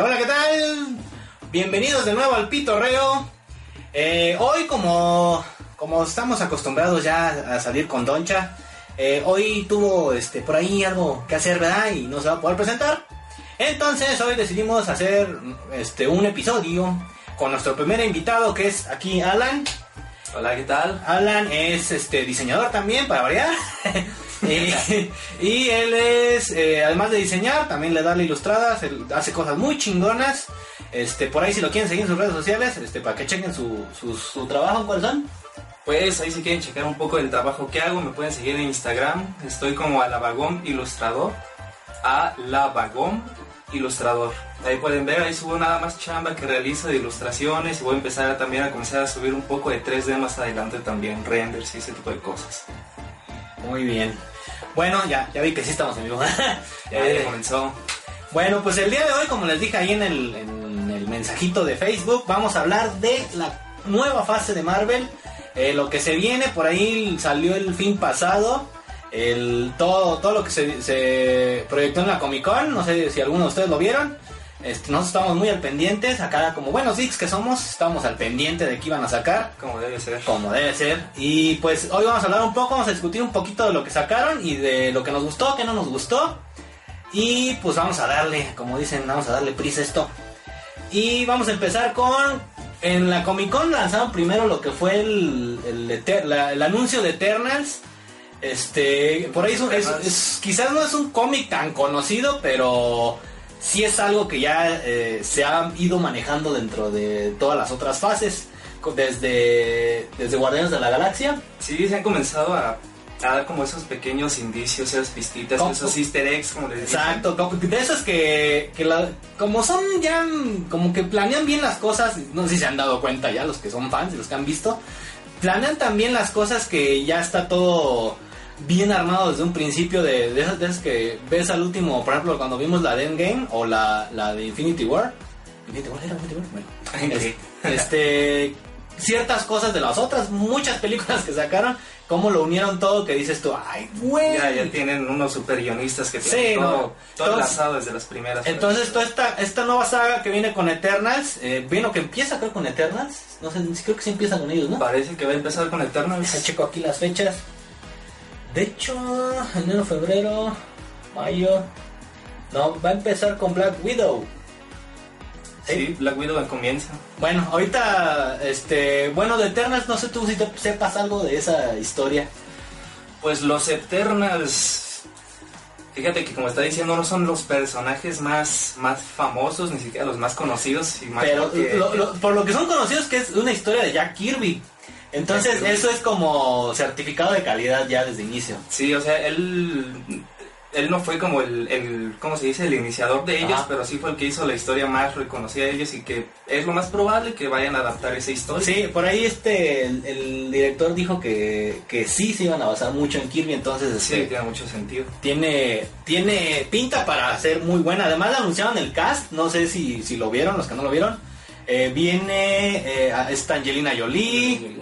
Hola, ¿qué tal? Bienvenidos de nuevo al Pitorreo. Eh, hoy, como, como estamos acostumbrados ya a salir con Doncha, eh, hoy tuvo este, por ahí algo que hacer, ¿verdad? Y no se va a poder presentar. Entonces, hoy decidimos hacer este, un episodio con nuestro primer invitado, que es aquí Alan. Hola, ¿qué tal? Alan es este diseñador también, para variar. y, y él es, eh, además de diseñar, también le da la ilustradas, él hace cosas muy chingonas. Este, por ahí si lo quieren seguir en sus redes sociales, este, para que chequen su, su, su trabajo, ¿cuáles son? Pues ahí si quieren checar un poco del trabajo que hago, me pueden seguir en Instagram. Estoy como Alabagón Ilustrador. Alabagón Ilustrador. Ahí pueden ver, ahí subo nada más chamba que realizo de ilustraciones y voy a empezar también a comenzar a subir un poco de 3D más adelante también, renders y ese tipo de cosas. Muy bien. Bueno, ya, ya vi que sí estamos en vivo. Ya Eh, comenzó. Bueno, pues el día de hoy, como les dije ahí en el, en el mensajito de Facebook, vamos a hablar de la nueva fase de Marvel, eh, lo que se viene, por ahí salió el fin pasado, el, todo, todo lo que se, se proyectó en la Comic Con, no sé si alguno de ustedes lo vieron. Este, nosotros estamos muy al pendientes, acá como buenos geeks que somos, estamos al pendiente de qué iban a sacar Como debe ser. como debe ser. Y pues hoy vamos a hablar un poco, vamos a discutir un poquito de lo que sacaron y de lo que nos gustó, que no nos gustó. Y pues vamos a darle, como dicen, vamos a darle prisa a esto. Y vamos a empezar con... En la Comic Con lanzaron primero lo que fue el, el, la- el anuncio de Eternals. Este, por ahí es, un- es- es- quizás no es un cómic tan conocido, pero sí es algo que ya eh, se ha ido manejando dentro de todas las otras fases. Desde, desde Guardianes de la Galaxia. Sí, se han comenzado a, a dar como esos pequeños indicios, esas pistitas, esos easter eggs, como les. Exacto, de esas que, que la- como son ya, como que planean bien las cosas, no sé si se han dado cuenta ya los que son fans y los que han visto, planean también las cosas que ya está todo bien armado desde un principio de, de esas, que ves al último, por ejemplo, cuando vimos la de Endgame o la, la de Infinity War. Infinity War era Infinity War, bueno. Sí. Es- este ciertas cosas de las otras muchas películas que sacaron, cómo lo unieron todo que dices tú, ay, güey. Ya, ya tienen unos super guionistas que Sí, tienen todo, no. todo enlazado desde las primeras. Entonces toda esta, esta nueva saga que viene con Eternals, eh, bueno que empieza creo con Eternals, no sé, creo que sí empieza con ellos, ¿no? Parece que va a empezar con Eternals. checo aquí las fechas. De hecho, enero, febrero, mayo, no, va a empezar con Black Widow. Sí, Black Widow comienza. Bueno, ahorita, este, bueno, de Eternals, no sé tú si te sepas algo de esa historia. Pues los Eternals, fíjate que como está diciendo, no son los personajes más, más famosos, ni siquiera los más conocidos. Y más Pero porque- lo- lo- por lo que son conocidos que es una historia de Jack Kirby. Entonces eso es como certificado de calidad ya desde inicio. Sí, o sea, él, él no fue como el, el, ¿cómo se dice? El iniciador de ellos, Ajá. pero sí fue el que hizo la historia más reconocida de ellos y que es lo más probable que vayan a adaptar esa historia. Sí, por ahí este el, el director dijo que, que sí se iban a basar mucho en Kirby, entonces Sí, este, tiene mucho sentido. tiene tiene pinta para ser muy buena. Además anunciaron el cast, no sé si, si lo vieron, los que no lo vieron. Eh, viene eh, esta Angelina Jolie,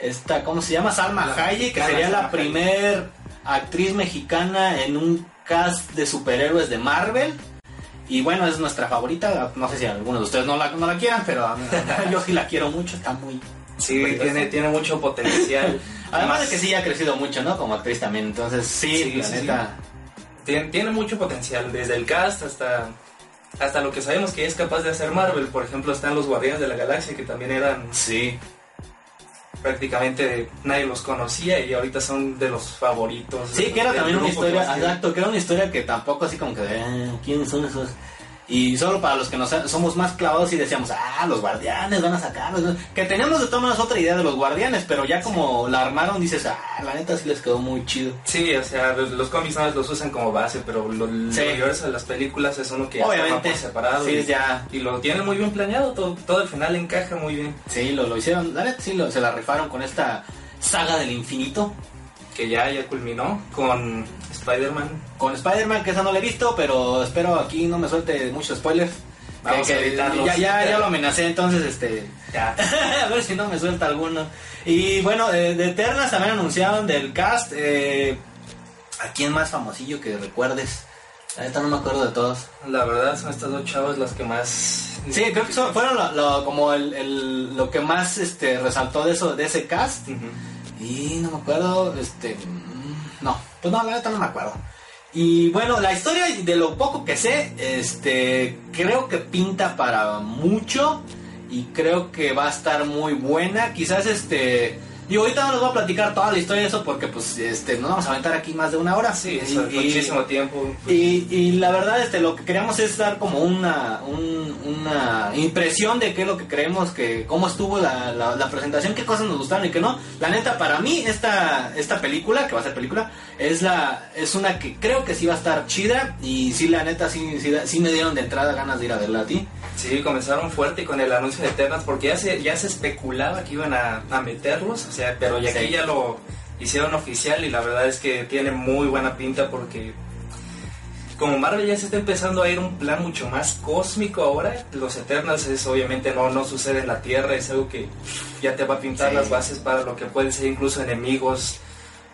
esta ¿cómo se llama? Salma La Hayek, que sería la Salma primer actriz mexicana en un cast de superhéroes de Marvel. Y bueno, es nuestra favorita. No sé si algunos de ustedes no la, no la quieran, pero a mí- yo sí la quiero mucho. Está muy, Sí, tiene, tiene mucho potencial. Además de que sí ha crecido mucho, ¿no? Como actriz también. Entonces, sí, Sí, la sí, neta. Tiene, tiene mucho potencial, desde el cast hasta, hasta lo que sabemos que es capaz de hacer Marvel. Por ejemplo, están los Guardianes de la Galaxia, que también eran Sí. Prácticamente nadie los conocía y ahorita son de los favoritos. Sí, que era también una historia, exacto, que era una historia que tampoco así como que, eh, ¿quiénes son esos? Y solo para los que nos, somos más clavados y decíamos, ah, los guardianes van a sacarlos. Que teníamos de todas maneras otra idea de los guardianes, pero ya como la armaron dices, ah, la neta sí les quedó muy chido. Sí, o sea, los, cómics no los usan como base, pero lo, lo Sí. universo de las películas es uno que Obviamente. está separado. Sí, y, ya. y lo tienen muy bien planeado, todo, todo el final encaja muy bien. Sí, lo, lo hicieron, la neta sí lo, se la rifaron con esta saga del infinito. Que ya, ya culminó con Spider-Man. Con Spider-Man, que esa no la he visto, pero espero aquí no me suelte muchos spoilers. Vamos Que- a evitarlos. ya, ya, ya lo amenacé, entonces este... Ya. a ver si no me suelta alguno. Y bueno, eh, de Eternas también anunciaron del cast. Eh, ¿A quién más famosillo que recuerdes? Neta no me acuerdo de todos. La verdad son estas dos chavas las que más... Sí, creo que son- fueron lo, lo- como el, el- lo que más este, resaltó de eso de ese cast. Y no me acuerdo, este... mm, No, pues no, la neta no me acuerdo. Y bueno, la historia de lo poco que sé, este, creo que pinta para mucho y creo que va a estar muy buena. Quizás este, digo, ahorita no les voy a platicar toda la historia de eso porque pues este, nos vamos a aventar aquí más de una hora. Sí, Y- eso es y- muchísimo tiempo. y, y la verdad, este, lo que queríamos es dar como una, un- una impresión de qué es lo que creemos que, cómo estuvo la, la- la presentación, qué cosas nos gustaron y qué no. La neta, para mí, esta, esta película, que va a ser película, es la, es una que creo que sí va a estar chida y sí, la neta, sí, sí, sí me dieron de entrada ganas de ir a verla a ti. Sí, comenzaron fuerte con el anuncio de Eternas porque ya se, ya se especulaba que iban a, a meterlos, sea, pero ya Sí. aquí ya lo hicieron oficial y la verdad es que tiene muy buena pinta porque como Marvel ya se está empezando a ir un plan mucho más cósmico ahora, los Eternals es obviamente no, no sucede en la Tierra, es algo que ya te va a pintar Sí. las bases para lo que pueden ser incluso enemigos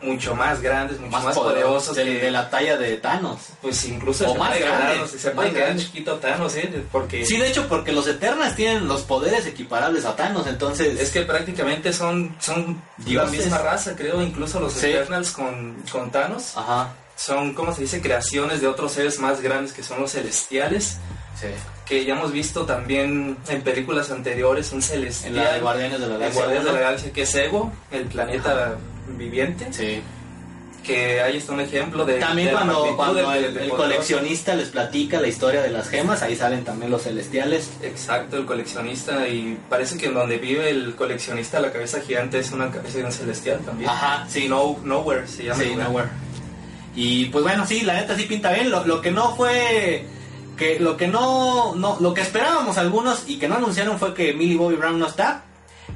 mucho más grandes, mucho más, poderosos de, que de la talla de Thanos. pues incluso O se más puede grande, quedar, se puede quedar chiquito Thanos, ¿eh? porque Sí, de hecho, porque los Eternals tienen los poderes equiparables a Thanos, entonces... Es que prácticamente son, son Dioses. la misma raza, creo, incluso los Sí. Eternals con, con Thanos. Ajá, Son, ¿cómo se dice? Creaciones de otros seres más grandes que son los celestiales. sí. Que ya hemos visto también en películas anteriores, un En celestial. la de Guardianes de la en Galaxia. Guardianes de la uno. Galaxia, que es Ego, el planeta viviente. Sí. Que ahí está un ejemplo de. También de cuando, cuando el, coleccionista les platica la historia de las gemas, ahí salen también los celestiales. Exacto, el coleccionista. Y parece que en donde vive el coleccionista, la cabeza gigante es una cabeza de un celestial también. Ajá, sí. No, Nowhere se llama. Sí. Nowhere. Y pues bueno, sí, la neta sí pinta bien. Lo, lo que no fue que lo que no, no lo que esperábamos algunos y que no anunciaron fue que Millie Bobby Brown no está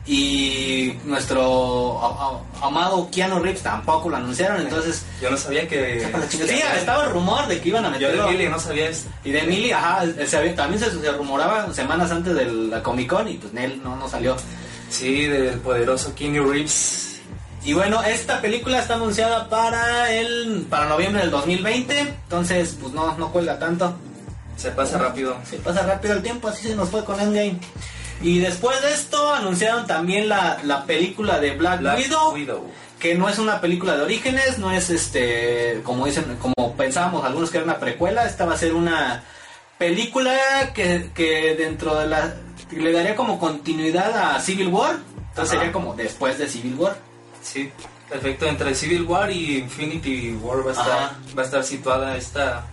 y nuestro a- a- amado Keanu Reeves tampoco lo anunciaron, entonces Yo no sabía que. Sí, estaba el rumor de que iban a Yo de meterlo. No sabía esto. Y de Emily, ajá, se había- también se, se rumoraba semanas antes de la Comic Con y pues Nel no, no salió. Sí, del poderoso Keanu Reeves. Y bueno, esta película está anunciada para el para noviembre del 2020, entonces pues no, no cuelga tanto. Se pasa rápido. Se pasa rápido el tiempo, así se nos fue con Endgame. Y después de esto anunciaron también la, la película de Black, Black Widow, Widow. que no es una película de orígenes, no es este, como dicen, como pensábamos algunos que era una precuela, esta va a ser una película que, que dentro de la, le daría como continuidad a Civil War, entonces Ajá. sería como después de Civil War. Sí, perfecto. Entre Civil War y Infinity War va a estar, Ajá. va a estar situada esta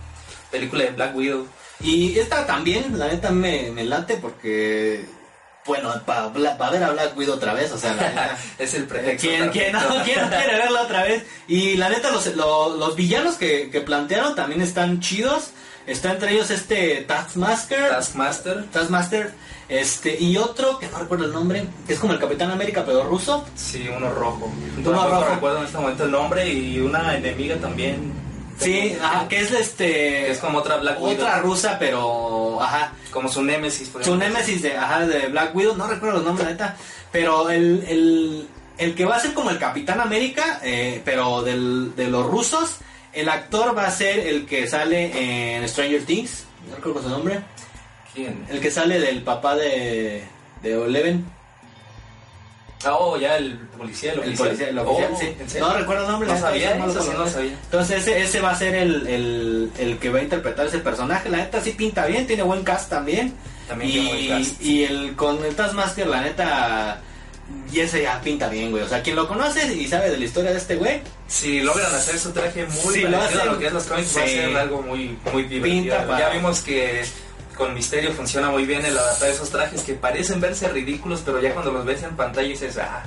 película de Black Widow. Y esta también, la neta me, me late porque, bueno, para ver a Black Widow otra vez, o sea, la neta. es el pretexto. ¿Quién, quién, no, quién no quiere verla otra vez? Y la neta, los, lo- los villanos que, que plantearon también están chidos. Está entre ellos este Taskmaster. Taskmaster. Taskmaster. Este, y otro que no recuerdo el nombre, que es como el Capitán América, pero ruso. Sí, uno rojo. Uno rojo. recuerdo en este momento el nombre y una enemiga también. Sí, ajá, que es este. Es como otra Black Widow. Otra rusa, pero. Ajá. Como su némesis. Su némesis de, ajá, de Black Widow, no recuerdo los nombres, neta. Pero el, el, el que va a ser como el Capitán América, eh, pero del, de los rusos, el actor va a ser el que sale en Stranger Things, no recuerdo su nombre. ¿Quién? El que sale del papá de, de Eleven. Ah, Oh, ya el policía, el policía, el oficial, Oh, sí. ¿en serio? No recuerdo el nombre. No sabía, con sí no sabía. Entonces ese, ese va a ser el, el, el que va a interpretar ese personaje. La neta sí pinta bien, tiene buen cast también. También y, tiene buen cast. y el con el Taskmaster, la neta, y ese ya pinta bien, güey. O sea, quien lo conoce y sabe de la historia de este güey, Si logran hacer su traje muy Sí, lo parecido a hacen. lo que es los cómics, va a ser algo muy, muy divertido. Pinta para- Ya vimos que con Misterio funciona muy bien el adaptar esos trajes que parecen verse ridículos, pero ya cuando los ves en pantalla dices, ah,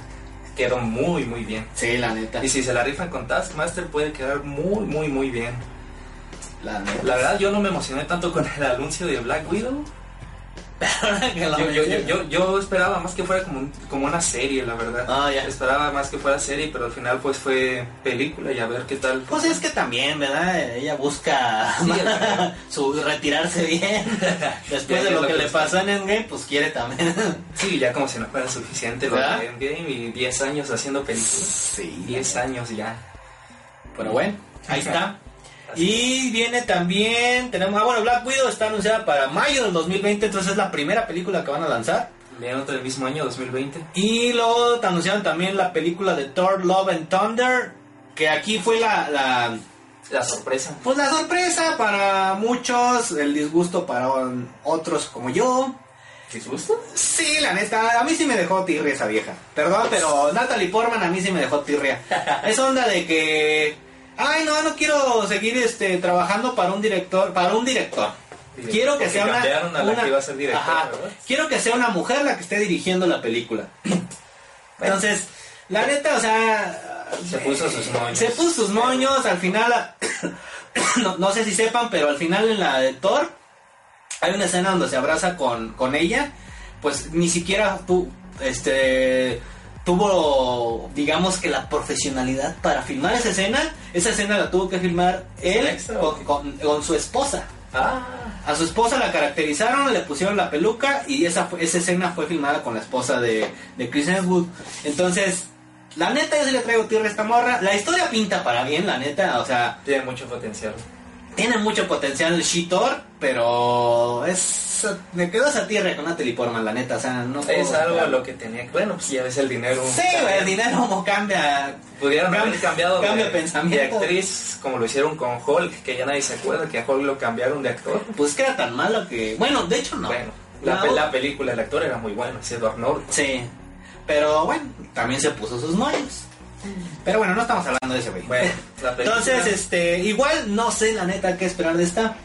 quedó muy, muy bien. Sí, la neta. Y si se la rifan con Taskmaster puede quedar muy, muy, muy bien. La neta. La verdad yo no me emocioné tanto con el anuncio de Black Widow. Lo Yo, yo, yo, yo, esperaba más que fuera como, un- como una serie, la verdad. Ah, ya. Esperaba más que fuera serie, pero al final pues fue película y a ver qué tal. Pues es que también, ¿verdad? Ella busca Sí, su retirarse bien. Después de lo lo que que le pasó en Endgame, pues quiere también. Sí, ya como si no fuera suficiente lo ¿Verdad? de Endgame y 10 años haciendo películas. Sí. 10 años ya. Pero bueno, ahí está. Y viene también, tenemos, ah bueno, Black Widow está anunciada para mayo del 2020, entonces es la primera película que van a lanzar. Viene otra del mismo año, 2020. Y luego te anunciaron también la película de Thor Love and Thunder, que aquí fue la, la La sorpresa. pues la sorpresa para muchos, el disgusto para otros como yo. ¿Disgusto? Sí, la neta, a mí sí me dejó tirria esa vieja. Perdón, pero Natalie Portman a mí sí me dejó tirria. Es onda de que, ay no, no quiero seguir este trabajando para un director, para un director. Quiero que sea una, cambiaron a la una- que iba a ser directora, Ajá. ¿verdad? quiero que sea una mujer la que esté dirigiendo la película. Entonces, la neta, o sea, Se puso sus moños. se puso sus moños, al final, no, no sé si sepan, pero al final en la de Thor, hay una escena donde se abraza con, con ella, pues ni siquiera tú, este, tuvo, digamos que la profesionalidad para filmar esa escena, esa escena la tuvo que filmar él con, con- con su esposa. Ah, A su esposa la caracterizaron, le pusieron la peluca y esa, esa escena fue filmada con la esposa de, de Chris Hemsworth. Entonces, la neta, yo sí le traigo tierra a esta morra. La historia pinta para bien, la neta. O sea, tiene mucho potencial. tiene mucho potencial el Shitor, pero es... Me quedó esa tierra con Natalie Portman, la neta. O sea, no puedo- Es algo lo que tenía. Bueno, pues ya ves el dinero. Sí, el dinero como cambia. Pudieron Cambia- haber cambiado cambia de, pensamiento. de actriz como lo hicieron con Hulk, que ya nadie se acuerda que a Hulk lo cambiaron de actor. Pues que era tan malo que... Bueno, de hecho no. Bueno, la, La película, el actor era muy bueno, es Edward Norton. Sí. Pero bueno, también se puso sus moños. Pero bueno, no estamos hablando de ese güey. Bueno, la película- Entonces, este, igual no sé la neta qué esperar de esta.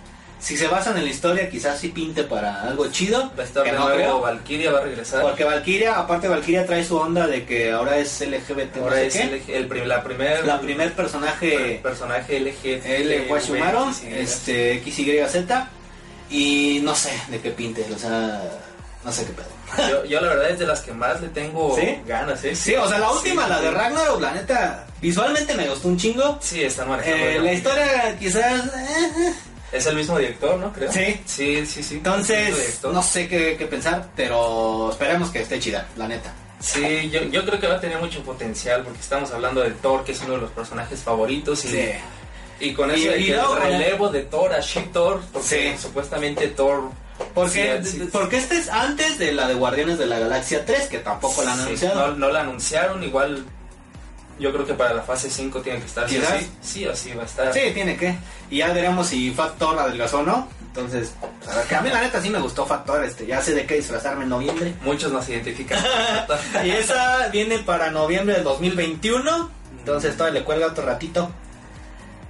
Si se basan en la historia, quizás sí pinte para algo chido. va a estar que de no nuevo. Valkyria va a regresar. Porque Valkyria, aparte Valkyria trae su onda de que ahora es LGBT, no Ahora sé es qué. el, el la primer, la primer personaje personaje LG. L. Guachumaro, este, XYZ. Y no sé de qué pinte, o sea, no sé qué pedo. Yo, yo la verdad es de las que más le tengo ¿Sí? ganas, ¿eh? Sí, o sea, la última, Sí, la de. Ragnarok, la neta, visualmente me gustó un chingo. Sí, están manejando. Eh, la historia quizás... eh, Es el mismo director, ¿no? Creo. Sí. Sí, sí, sí. Entonces, no sé qué, qué pensar, pero esperemos que esté chida, la neta. Sí, yo, yo creo que va a tener mucho potencial porque estamos hablando de Thor, que es uno de los personajes favoritos. Y, y con eso Y- el relevo de Thor a She-Thor, porque Sí. supuestamente Thor... Porque, sí, sí, porque este es antes de la de Guardianes de la Galaxia 3, que tampoco la han sí, anunciado. no, no la anunciaron, igual yo creo que para la fase 5 tiene que estar sí sí. Sí o sí va a estar. Sí, tiene que. Y ya veremos si Fat Thor adelgazó o no. Entonces, a que a mí la neta sí me gustó Fat Thor, este, ya sé de qué disfrazarme en noviembre. Muchos nos identifican. y esa viene para noviembre del 2021. Entonces todavía le cuelga otro ratito.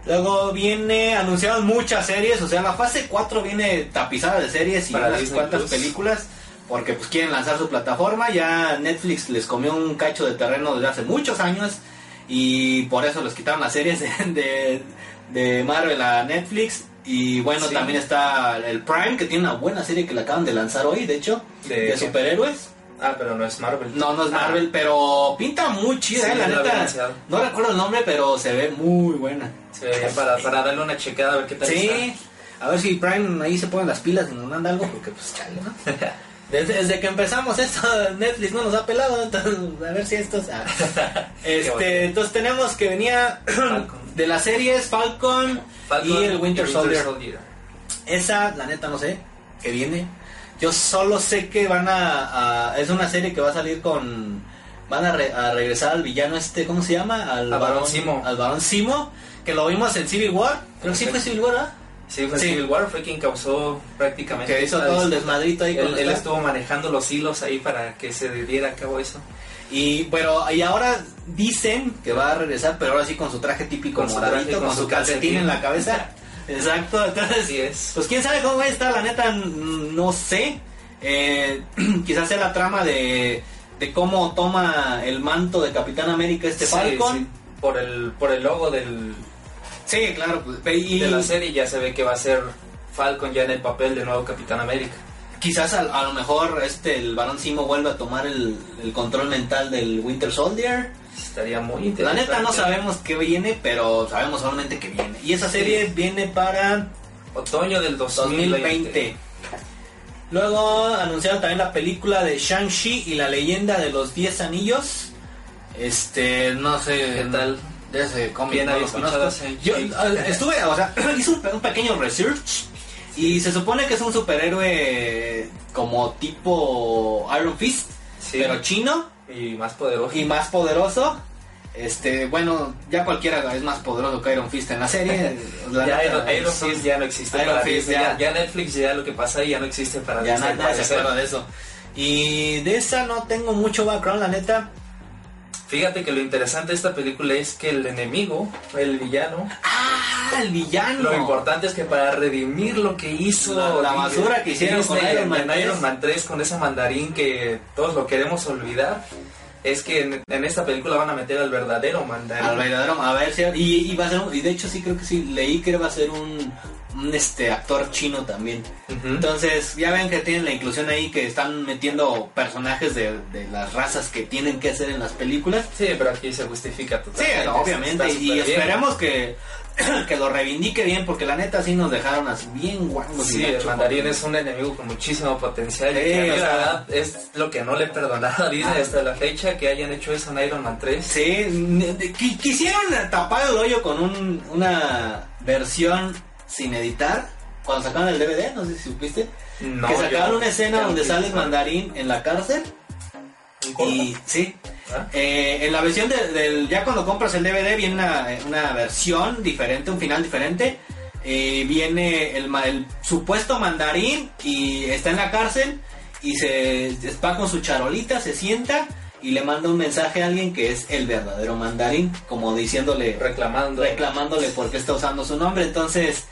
Luego viene, anunciaron muchas series, o sea, la fase 4 viene tapizada de series y Para unas cuantas Plus. películas, porque pues quieren lanzar su plataforma, ya Netflix les comió un cacho de terreno desde hace muchos años y por eso les quitaron las series de, de, de Marvel a Netflix. Y bueno, Sí. también está el Prime, que tiene una buena serie que la acaban de lanzar hoy, de hecho, ¿De superhéroes. ah, pero no es Marvel. No, no es Ah, Marvel, pero pinta muy chida, Sí, eh, la neta. No recuerdo el nombre, pero se ve muy buena. sí, para, para darle una checada a ver qué tal Sí, a ver si Prime ahí se ponen las pilas y nos manda algo, porque pues chale, ¿no? Desde, desde que empezamos esto, Netflix no nos ha pelado, entonces a ver si esto... ah. Este, entonces tenemos que venía de las series Falcon, Falcon y el Winter, Soldier. Soldier. Esa, la neta, no sé qué viene. Yo solo sé que van a, a- Es una serie que va a salir con. Van a, re- a regresar al villano este, ¿cómo se llama? Al Al Barón Simo. Al Barón Simo, que lo vimos en Civil War. Creo que sí fue Civil War, ¿verdad? Sí, fue Sí. Civil War, fue quien causó prácticamente. Que hizo todo el desmadrito ahí con Él, él estuvo manejando los hilos ahí para que se diera a cabo eso. Y bueno, y ahora dicen que va a regresar, pero ahora sí con su traje típico Con moradito, traje, con, con su calcetín calcetín. en la cabeza. Exacto, entonces, Así es. pues quién sabe cómo va a estar, la neta, no sé. Eh, quizás sea la trama de, de cómo toma el manto de Capitán América este Sí, Falcon. sí, Por el, por el logo del, Sí, claro, pues, y de la serie ya se ve que va a ser Falcon ya en el papel de nuevo Capitán América. quizás a, a lo mejor este el Barón Simo vuelve a tomar el, el control mental del Winter Soldier. Estaría muy La interesante. neta no sabemos qué viene, pero sabemos solamente que viene. Y esa Sí. serie viene para Otoño del 2020. 2020. Luego anunciaron también la película de Shang-Chi y la leyenda de los 10 anillos. Este, no sé. ¿Qué tal? De ese cómic. Bien no había lo escuchado conozco. Shang-Chi. Yo estuve, o sea, hice un, un pequeño research. Y se supone que es un superhéroe como tipo Iron Fist, Sí. pero chino Y más poderoso. y más poderoso. Este, bueno, ya cualquiera es más poderoso que Iron Fist en la serie. La ya Iron, Fist ya no existe Iron para Fist, ya. Ya, ya Netflix ya lo que pasa ahí ya no existe para Ya Disney. nada, se acuerda de eso. Y de esa no tengo mucho background, la neta. Fíjate que lo interesante de esta película es que el enemigo, el villano, ¡Ah! El villano. lo importante es que para redimir lo que hizo La- la basura que hicieron con Iron en- Man en 3. Iron Man 3 con ese mandarín que todos lo queremos olvidar, es que en, en esta película van a meter al verdadero mandarín. Al verdadero, a ver si. Y, y va a ser un- y de hecho, sí creo que sí. Leí que va a ser un, un, este actor chino también. Entonces, ya ven que tienen la inclusión ahí que están metiendo personajes de, de las razas que tienen que hacer en las películas. Sí, pero aquí se justifica Sí, totalmente. obviamente. Está Y esperemos que, que lo reivindique bien, porque la neta sí nos dejaron así bien guangos. Sí, el mandarín es un enemigo con muchísimo potencial. Sí, y que a es lo que no le he perdonado a Disney hasta la fecha que hayan hecho eso en Iron Man 3. Sí, quisieron tapar el hoyo con un- una versión sin editar. Cuando sacaron el DVD, no sé si supiste. No, que sacaron una escena donde sale el mandarín en la cárcel. Y sí, ¿Ah? Eh, en la versión de- del. Ya cuando compras el DVD viene una, una versión diferente, un final diferente. Eh, viene el, el supuesto mandarín y está en la cárcel y se va con su charolita, se sienta y le manda un mensaje a alguien que es el verdadero mandarín, como diciéndole, reclamando. reclamándole por qué está usando su nombre. Entonces,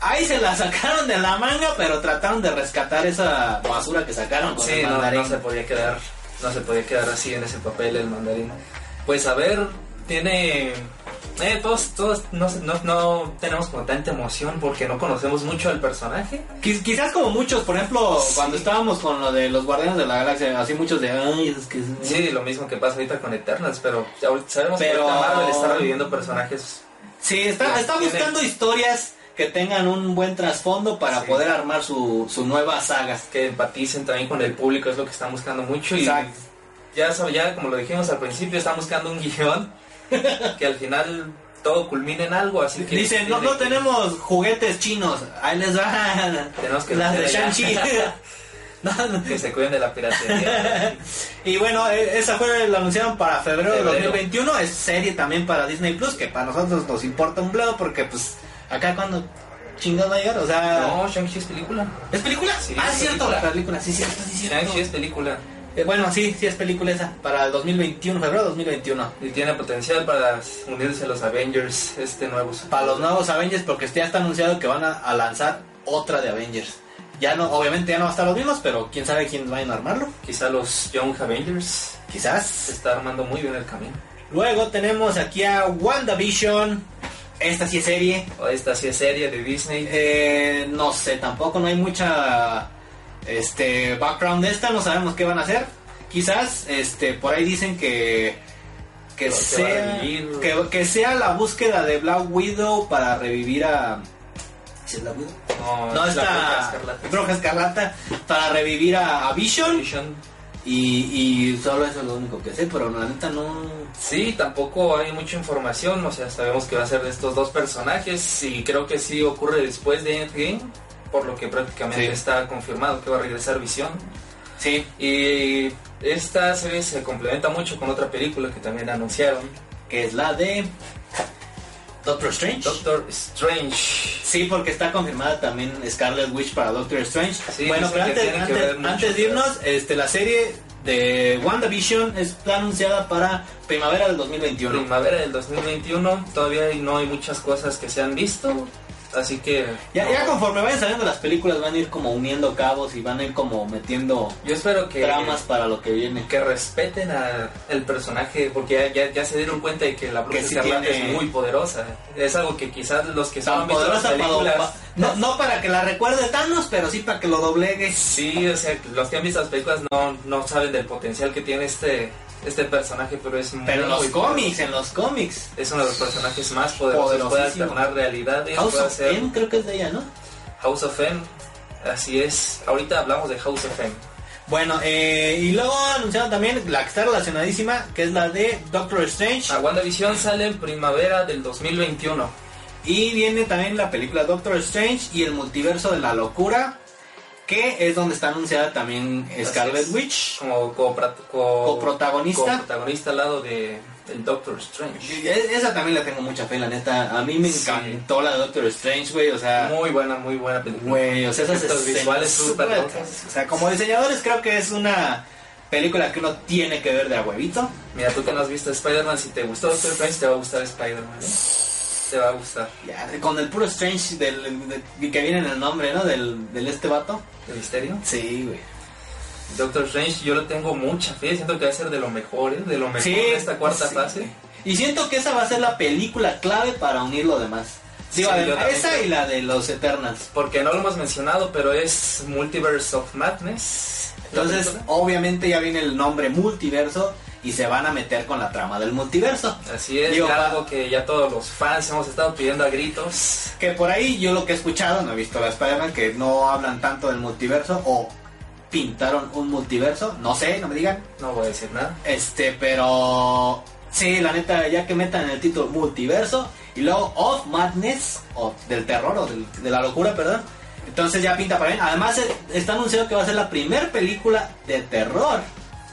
ahí se la sacaron de la manga, pero trataron de rescatar esa basura que sacaron con Sí, el no, mandarín. no se podía quedar, no se podía quedar así en ese papel el mandarín. Pues a ver, tiene, eh, todos, todos no, no, no tenemos como tanta emoción porque no conocemos mucho al personaje. Quiz- Quizás como muchos, por ejemplo, Sí. cuando estábamos con lo de los Guardianes de la Galaxia, así muchos de, ay, es que... Sí, lo mismo que pasa ahorita con Eternals, pero ya sabemos Pero- que Marvel está reviviendo personajes. Sí, está, está buscando historias que tengan un buen trasfondo para Sí. poder armar su, su nueva saga. que empaticen también con el público es lo que están buscando mucho y ya ya como lo dijimos al principio están buscando un guion que al final todo culmine en algo así que Dicen, no, no que- tenemos juguetes chinos, ahí les van Tenemos que las de. Shang-Chi. No, no. que se cuiden de la piratería Y bueno, eh, esa fue, la anunciaron para febrero de Febrero. 2021, es serie también para Disney Plus, que para nosotros nos importa un bledo porque pues acá cuando chingados va a llegar, o sea... no Shang-Chi es película ¿Es película? Sí, ah, es cierto, película. la película, sí, cierto, sí, cierto. Shang-Chi es película Eh, bueno, sí, sí es película esa, para el 2021, febrero de 2021. y tiene potencial para unirse a los Avengers este nuevo Para los nuevos Avengers, porque ya está anunciado que van a, a lanzar otra de Avengers. Ya no, obviamente ya no va a estar los mismos, pero quién sabe quiénes vayan a armarlo. quizá los Young Avengers se Quizás. está armando muy bien el camino Luego tenemos aquí a WandaVision. Esta sí es serie. O esta sí es serie de Disney Eh, no sé, tampoco no hay mucha este background de esta, no sabemos qué van a hacer. Quizás este por ahí dicen que que Pero sea que, que sea la búsqueda de Black Widow para revivir a ¿Sí es Black Widow? no, No es la Bruja Escarlata. Bruja Escarlata para revivir a, a Vision Vision. Y, y solo eso es lo único que sé, pero la neta no Sí, tampoco hay mucha información, o sea, sabemos que va a ser de estos dos personajes y creo que sí ocurre después de Endgame, por lo que prácticamente Sí. está confirmado que va a regresar Visión. Sí, Y esta serie se complementa mucho con otra película que también anunciaron, que es la de Doctor Strange. Doctor Strange. Sí, porque está confirmada también Scarlet Witch para Doctor Strange. Sí, bueno, pero antes, mucho, antes de irnos, este, la serie de WandaVision está anunciada para primavera del 2021. Primavera del 2021, todavía no hay muchas cosas que se han visto. Así que... Ya, conforme vayan saliendo las películas van a ir como uniendo cabos y van a ir como metiendo Yo espero que... tramas para lo que viene. que respeten a el personaje porque ya, ya, ya se dieron cuenta de que la bruja Que sí escarlata tiene- es muy poderosa es algo que quizás los que solo Tan han visto las películas pa- no, no para que la recuerde Thanos, pero sí para que lo doblegue. sí o sea los que han visto las películas no, no saben del potencial que tiene este este personaje pero es Pero en muy los cómics, en los cómics. es uno de los personajes más poderosos. Puede alternar realidades House puede of hacer M creo que es de ella, ¿no? House of M. Así es. Ahorita hablamos de House of M. Bueno, eh, y luego anunciaron también la que está relacionadísima, que es la de Doctor Strange. a WandaVision sale en primavera del 2021 Y viene también la película Doctor Strange y el multiverso de la locura, que es donde está anunciada también Scarlet. Witch. como copra- co- Coprotagonista. coprotagonista al lado de el Doctor Strange Esa también le tengo mucha fe, la neta. A mí me Sí. encantó la de Doctor Strange, güey. O sea, Muy buena, muy buena película. güey, o sea, esas escenas visuales súper súper- locas. O sea, como diseñadores creo que es una película que uno tiene que ver de a huevito. Mira, tú que no has visto Spider-Man, si te gustó Doctor Strange, te va a gustar Spider-Man. ¿eh? Te va a gustar. Ya, con el puro Strange del, de- que viene en el nombre, ¿no? Del, del este vato. ¿El misterio? Sí, güey. Doctor Strange, yo le tengo mucha fe. Siento que va a ser de lo mejor, ¿eh? de lo mejor de esta cuarta sí. fase. Y siento que esa va a ser la película clave para unir lo demás. Digo, Sí, además, también esa y la de los Eternals. Porque no lo hemos mencionado, pero es Multiverse of Madness. Entonces, obviamente ya viene el nombre multiverso y se van a meter con la trama del multiverso. Así es, Digo, algo que ya todos los fans hemos estado pidiendo a gritos. Que por ahí yo lo que he escuchado, no he visto la Spider-Man, que no hablan tanto del multiverso o pintaron un multiverso, no sé, no me digan. No voy a decir nada. Este, pero sí, la neta, ya que metan el título multiverso y luego of madness, o del terror, o del- de la locura, perdón. Entonces ya pinta para bien. Además, está anunciado que va a ser la primera película de terror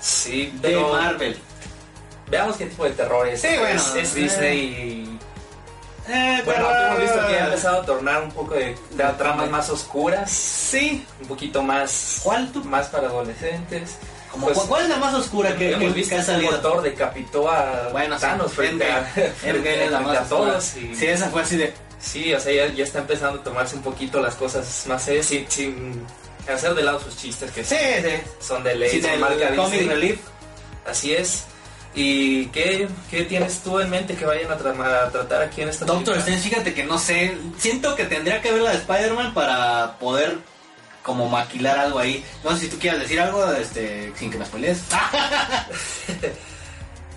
Sí, de pero Marvel. veamos qué tipo de terror es. Sí, bueno, es, es eh. Disney y Eh, Bueno, hemos visto que ha empezado a tornar un poco de, de tramas más oscuras, Sí. un poquito más, ¿Cuál tú? más para adolescentes. Como, Pues, ¿cu- ¿Cuál es la más oscura que, hemos visto que ha que el salido? motor decapitó a Bueno, sí, Thanos frente a, es la frente a todos. Y, Sí, esa fue así de... sí, o sea, ya, ya está empezando a tomarse un poquito las cosas más serias sin, sin hacer de lado sus chistes que Sí, sí. son de ley, Sí, son del marca Comic. Relief. Así es. ¿Y qué, qué tienes tú en mente que vayan a, tra- a tratar aquí en esta Doctor? Strange, fíjate que no sé. Siento que tendría que ver la de Spider-Man para poder como maquilar algo ahí. No sé si tú quieras decir algo este, sin que me spoilees.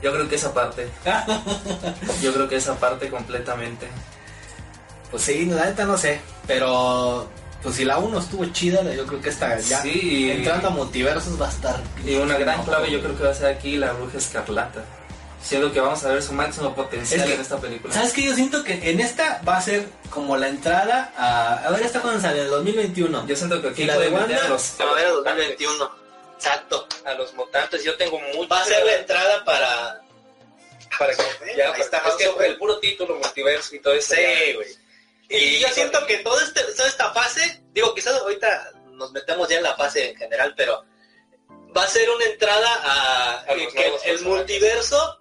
Yo creo que esa parte. Yo creo que esa parte completamente. pues sí, la neta no sé. Pero pues si la 1 estuvo chida, yo creo que esta ya Sí. entrando a multiversos va a estar. Y una gran clave yo creo que va a ser aquí la bruja escarlata. Siendo que vamos a ver su máximo potencial Es que- en esta película. ¿Sabes qué? Yo siento que en esta va a ser como la entrada a. A ver, esta cuando sale, el 2021. Yo siento que aquí ¿Y la de Wanda? a los, Primavera 2021. Exacto. a los mutantes. Yo tengo mucho. Va a ser la entrada para. para que ya, Ahí está es que el puro título multiverso y todo eso. Sí, güey. Y yo siento que todo este, toda esta fase, digo, quizás ahorita nos metemos ya en la fase en general, pero va a ser una entrada a, A que- el multiverso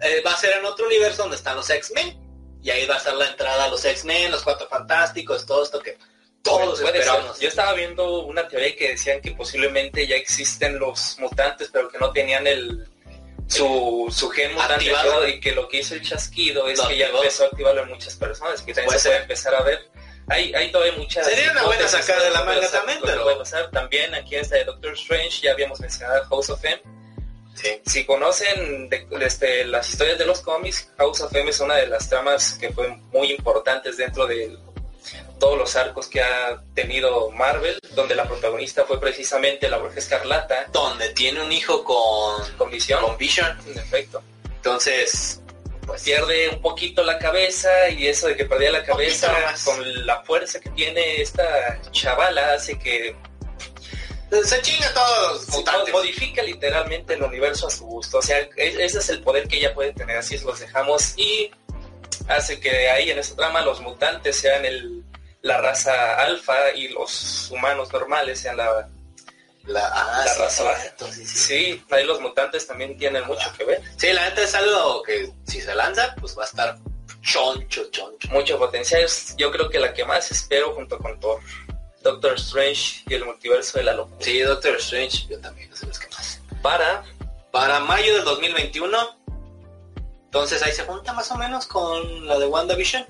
eh, va a ser en otro universo donde están los X-Men. Y ahí va a ser la entrada a los X-Men, los Cuatro Fantásticos, todo esto que todos esperamos. Yo estaba viendo una teoría que decían que posiblemente ya existen los mutantes, pero que no tenían el su, su gen Activado. y que lo que hizo el chasquido es Lo que ya empezó a activarlo en muchas personas, que también Puede se puede ser. empezar a ver. Hay, hay todavía muchas Sería una buena sacada de la manga también, pero- puede pasar. También aquí en esta de Doctor Strange ya habíamos mencionado House of M. Sí. Si conocen de- este, las historias de los cómics, House of M es una de las tramas que fue muy importantes dentro de todos los arcos que ha tenido Marvel, donde la protagonista fue precisamente la Bruja Escarlata Donde tiene un hijo con, con visión. con Vision. En efecto. Entonces, Pues pierde un poquito la cabeza y eso de que perdía la cabeza con la fuerza que tiene esta chavala hace que se chinga todos los mutantes. modifica literalmente el universo a su gusto. O sea, ese es el poder que ella puede tener. Así es, los dejamos y hace que ahí en esa trama los mutantes sean el, la raza alfa y los humanos normales sean la... La, ah, La sí, raza baja. sí, sí. Sí, ahí los mutantes también tienen mucho que ver. Sí, la neta es algo que si se lanza, pues va a estar choncho, choncho. Mucho potencial. Yo creo que la que más espero junto con Thor. Doctor Strange y el multiverso de la locura. Sí, Doctor Strange, yo también, no sé los que más. Para Para mayo del 2021, entonces ahí se junta más o menos con la de WandaVision.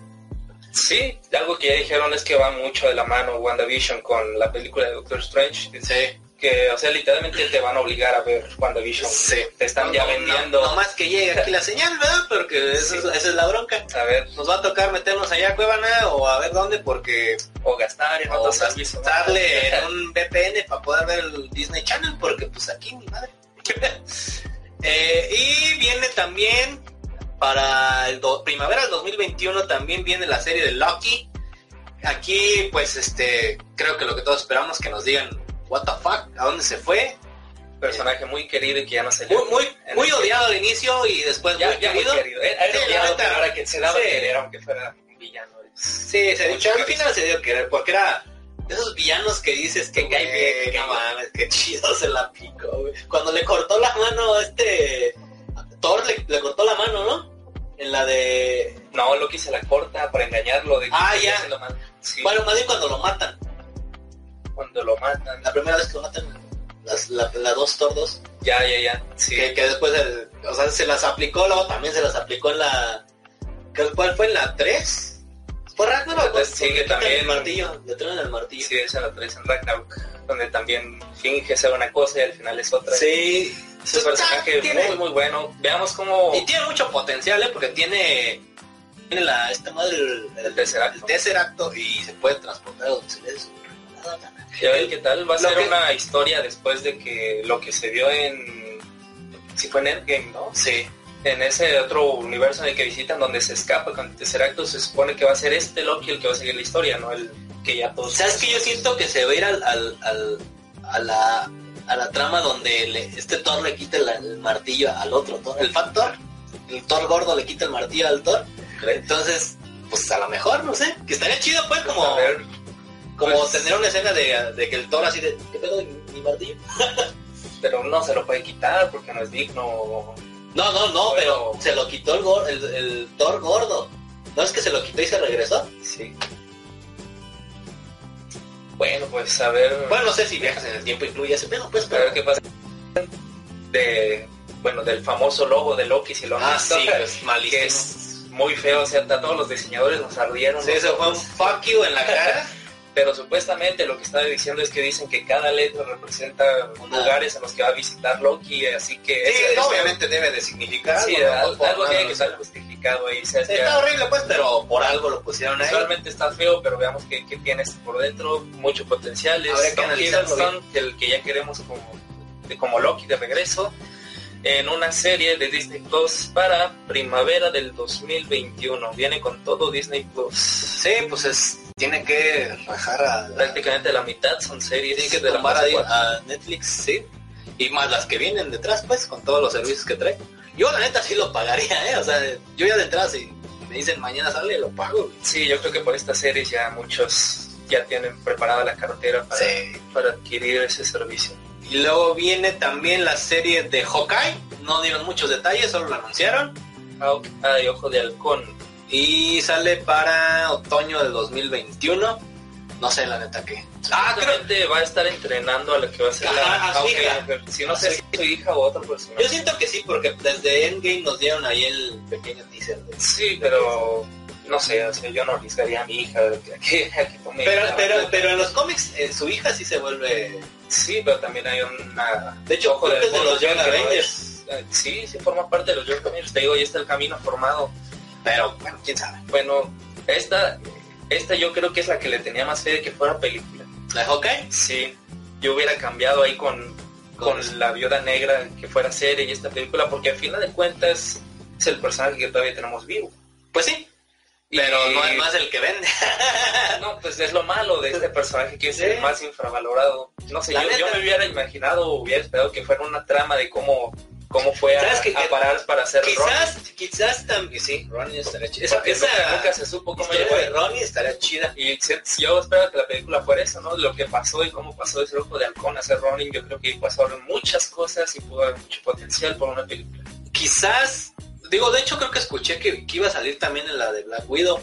Sí, algo que ya dijeron es que va mucho de la mano WandaVision con la película de Doctor Strange. Sí. Que, o sea, literalmente te van a obligar a ver WandaVision. Sí. Te están ya No, vendiendo. No, más que llegue aquí la señal, ¿verdad? Porque es- esa es la bronca. A ver, Nos va a tocar meternos allá a Cuevana o a ver dónde, porque o gastar en otros gastarle en un VPN para poder ver el Disney Channel, porque pues aquí mi madre. Eh, y viene también para el do- primavera del 2021 también viene la serie de Loki. Aquí pues este creo que lo que todos esperamos que nos digan what the fuck, a dónde se fue. Personaje muy querido y que ya no se Muy muy, muy odiado al inicio y después Ya, muy ya muy querido. querido. Era, Sí, la odiado, pero ahora que se daba sí. querer, aunque fuera un villano. Sí, se dio, al final se dio a querer, porque era de esos villanos que dices que cae bien, mames, que chido se la picó, güey. Cuando le cortó la mano a este Thor le, le cortó la mano, ¿no? En la de No, Loki se la corta para engañarlo. De que Ah, ya. Sí, bueno, más bien cuando lo matan. cuando lo matan. La primera vez que lo matan las la, la dos tordos, Ya, ya, ya. Sí. que, que después el- o sea, se las aplicó, luego también se las aplicó en la ¿qué- ¿cuál fue en la 3? ¿Fue Ragnarok? Entonces, sí, que también- el martillo, le traen el martillo. Sí, esa la traes en Ragnarok, donde también finge ser una cosa y al final es otra. Sí, Es un personaje Tiene- muy, muy bueno. Veamos cómo... Y tiene mucho potencial, ¿eh? Porque tiene, tiene la, esta madre, el, El el Tesseract y se puede transportar a donde se le. Ya ven qué tal. Va a Lo ser que- una historia después de que lo que se vio en... Si fue en Endgame, ¿no? Sí. En ese otro universo en el que visitan donde se escapa con Tesseract, se supone que va a ser este Loki el que va a seguir la historia, ¿no? El que ya todos... ¿Sabes que Yo siento que se va a ir al, al, al- a, la, a la trama donde le- este Thor le quita el, el martillo al otro Thor, el Fat Thor. El Thor gordo le quita el martillo al Thor. Entonces, pues a lo mejor, no sé, que estaría chido pues como, como pues- tener una escena de, de que el Thor así de, ¿qué pedo mi, mi martillo? pero no se lo puede quitar porque no es digno. No, no, no, Bueno. pero se lo quitó el, el, el Thor gordo. ¿No es que se lo quitó y se regresó? Sí. Bueno, pues a ver... Bueno, no sé si viajas en el tiempo incluye ese pedo, pues, A ver pero... qué pasa. De, bueno, del famoso logo de Loki, si lo han Ah, visto, sí, pues, que malísimo. es muy feo, o sea, todos los diseñadores nos ardieron. Sí, eso fue un fuck you en la cara. Pero supuestamente lo que estaba diciendo es que dicen que cada letra representa lugares en los que va a visitar Loki, así que... Sí, ese- obviamente debe de significar Sí, algo, ¿no? algo tiene que estar justificado ahí. O sea, Sí, ya- está horrible, pues, pero por algo lo pusieron ahí. Visualmente está feo, pero veamos que, que tiene esto por dentro, mucho potencial. Es que Tom Hiddleston, el que ya queremos como, como Loki de regreso, en una serie de Disney Plus para primavera del 2021. Viene con todo Disney Plus. Sí, pues es, tiene que rajar a... Prácticamente la mitad son series que de la a, Netflix, sí. Y más las que vienen detrás, pues, con todos los servicios que trae. Yo, la neta, sí lo pagaría, ¿eh? O sea, yo ya de entrada, si me dicen mañana sale, lo pago. Sí, yo creo que por estas series ya muchos ya tienen preparada la cartera para, Sí. para adquirir ese servicio. Y luego viene también la serie de Hawkeye. No dieron muchos detalles, solo lo anunciaron. Ay, ojo de halcón. Y sale para otoño del 2021. No sé, la neta, qué. Ah, creo, va a estar entrenando a la que va a ser la a su hija. Si no sé si su hija o otra persona. yo siento que sí, porque desde Endgame nos dieron ahí el pequeño teaser. de- Sí, pero no sé, o sea, yo no arriesgaría a mi hija a que, a que, a que tome Pero, pero, pero en los cómics, eh, su hija sí se vuelve... Sí, pero también hay una... De hecho, ojo que de los Young que no Avengers. es- eh, Sí, sí forma parte de los Young Avengers. Te digo, ya está el camino formado. Pero, bueno, quién sabe. Bueno, esta, esta yo creo que es la que le tenía más fe de que fuera película. ¿La de Hawkeye? Sí, yo hubiera cambiado ahí con, con la viuda negra que fuera serie y esta película, porque al final de cuentas es el personaje que todavía tenemos vivo. Pues sí. Y- Pero no es más el que vende. No, pues es lo malo de este personaje que es Sí. el más infravalorado. No sé, yo, yo me hubiera imaginado, hubiera esperado que fuera una trama de cómo, cómo fue a, parar para hacer quizás, quizás también... Sí, Ronnie estaría chida. Esa, esa nunca, nunca se supo cómo llegó de. Ronnie estaría chida. Y si- yo espero que la película fuera eso, ¿no? Lo que pasó y cómo pasó ese ojo de halcón a ser Ronin, yo creo que pasaron muchas cosas y pudo haber mucho potencial por una película. Quizás Digo, de hecho creo que escuché que, que iba a salir también en la de Black Widow.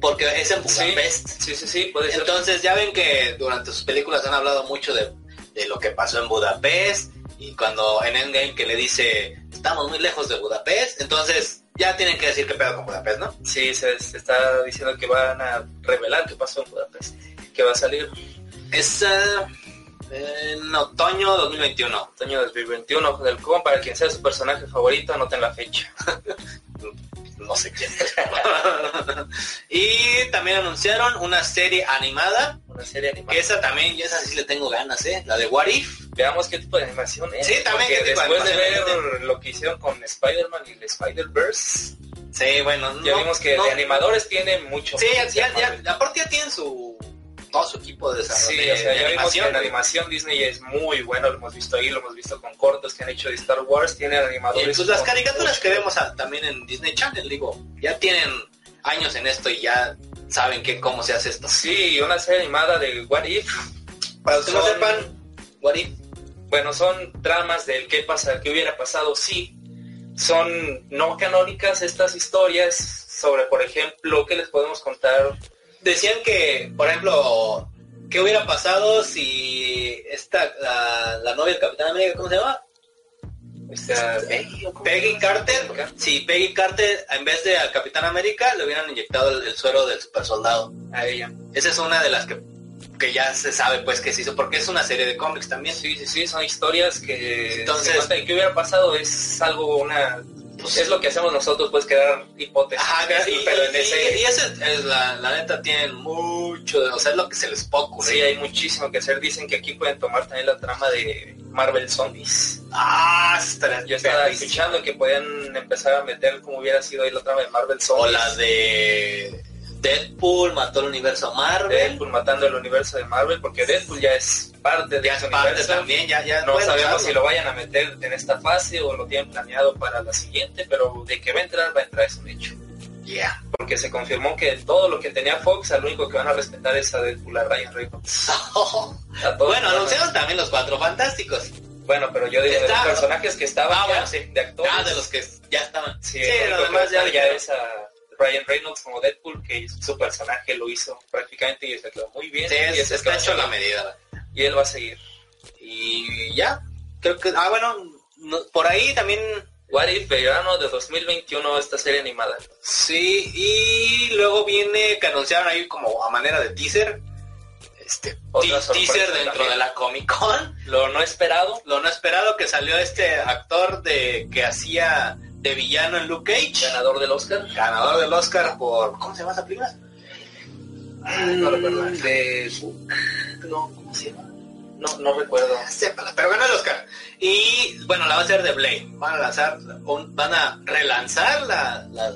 Porque es en Sí, Budapest. sí, sí, sí, puede ser. Entonces ya ven que durante sus películas han hablado mucho de, de lo que pasó en Budapest. Y cuando en Endgame que le dice, estamos muy lejos de Budapest. Entonces ya tienen que decir qué pedo con Budapest, ¿no? Sí, se, se está diciendo que van a revelar qué pasó en Budapest. Que va a salir Es eh, en otoño 2021. año 2021 del Com. Para quien sea su personaje favorito, anoten la fecha. no sé quién. y también anunciaron una serie animada, Una serie animada. que esa también, y esa sí le tengo ganas, ¿eh? La de What If. Veamos qué tipo de animación es. Sí, también qué tipo después de, animación ver lo que hicieron con Spider-Man y el Spider-Verse, Sí, bueno, ya no- vimos que no- de animadores tiene mucho. Sí, ya, ya, ya- aparte ya tienen su todo su equipo de desarrollo Sí, o sea, de ya vimos que en animación Disney es muy bueno, lo hemos visto ahí, lo hemos visto con cortos que han hecho de Star Wars, tienen Y animadores. pues las caricaturas mucho- que vemos a- también en Disney Channel, digo, ya tienen años en esto y ya saben que cómo se hace esto. Sí, una serie animada de What If. Para los que no sepan, What If Bueno, son tramas del qué pasa, qué hubiera pasado si son no canónicas estas historias sobre, por ejemplo, ¿qué les podemos contar? Decían que, por ejemplo, ¿qué hubiera pasado si esta, la, la novia del Capitán América, ¿cómo se llama? Peggy, ¿o cómo Peggy? Carter. Si Peggy Carter, en vez de al Capitán América, le hubieran inyectado el, el suero del super soldado. A ella. Esa es una de las que, que ya se sabe pues que se hizo, porque es una serie de cómics también. Sí, sí, sí, son historias que Entonces-. ¿qué hubiera pasado? Es algo, una... Pues- es lo que hacemos nosotros, pues quedar hipótesis. Ajá, Sí, y, pero en y- ese... y eso es la, la neta tienen mucho, de- o sea, es lo que se les puede ocurrir. Sí, hay muchísimo que hacer. Dicen que aquí pueden tomar también la trama de Marvel Zombies. Ah, Yo estaba escuchando que podían empezar a meter como hubiera sido ahí la trama de Marvel O Zombies. la de Deadpool mató el universo Marvel. Deadpool matando el universo de Marvel, porque Deadpool ya es parte de Ya ese es parte universo. también, ya, ya No sabemos si lo vayan a meter en esta fase o lo tienen planeado para la siguiente, pero de que va a entrar, va a entrar, es un hecho. Yeah. Porque se confirmó que todo lo que tenía Fox, al único que van a respetar es a Deadpool, a Ryan Reynolds. A todos bueno, anunciaron también los cuatro fantásticos. Bueno, pero yo digo de los personajes que estaban Ah, ya, bueno, sí. de actores. Ah, de los que ya estaban. Sí, Sí, lo demás ya, ya es a Ryan Reynolds como Deadpool, que su personaje lo hizo prácticamente y se quedó muy bien. Sí, y es que está hecho la medida. Y él va a seguir. Y ya, creo que, ah, bueno, no- por ahí también, What If, verano de 2021, esta serie animada. sí, y luego viene que anunciaron ahí como a manera de teaser, este, Otra teaser dentro también. de la Comic Con, Lo no esperado, lo no esperado que salió este actor de que hacía de villano en Luke Cage, ganador del Oscar. ganador del Oscar por, ¿cómo se llama esa película? no recuerdo. De... No, No, no recuerdo. Sépala, pero ganó el Oscar. Y bueno, la va a hacer de Blade. Van a lanzar, van a relanzar la, la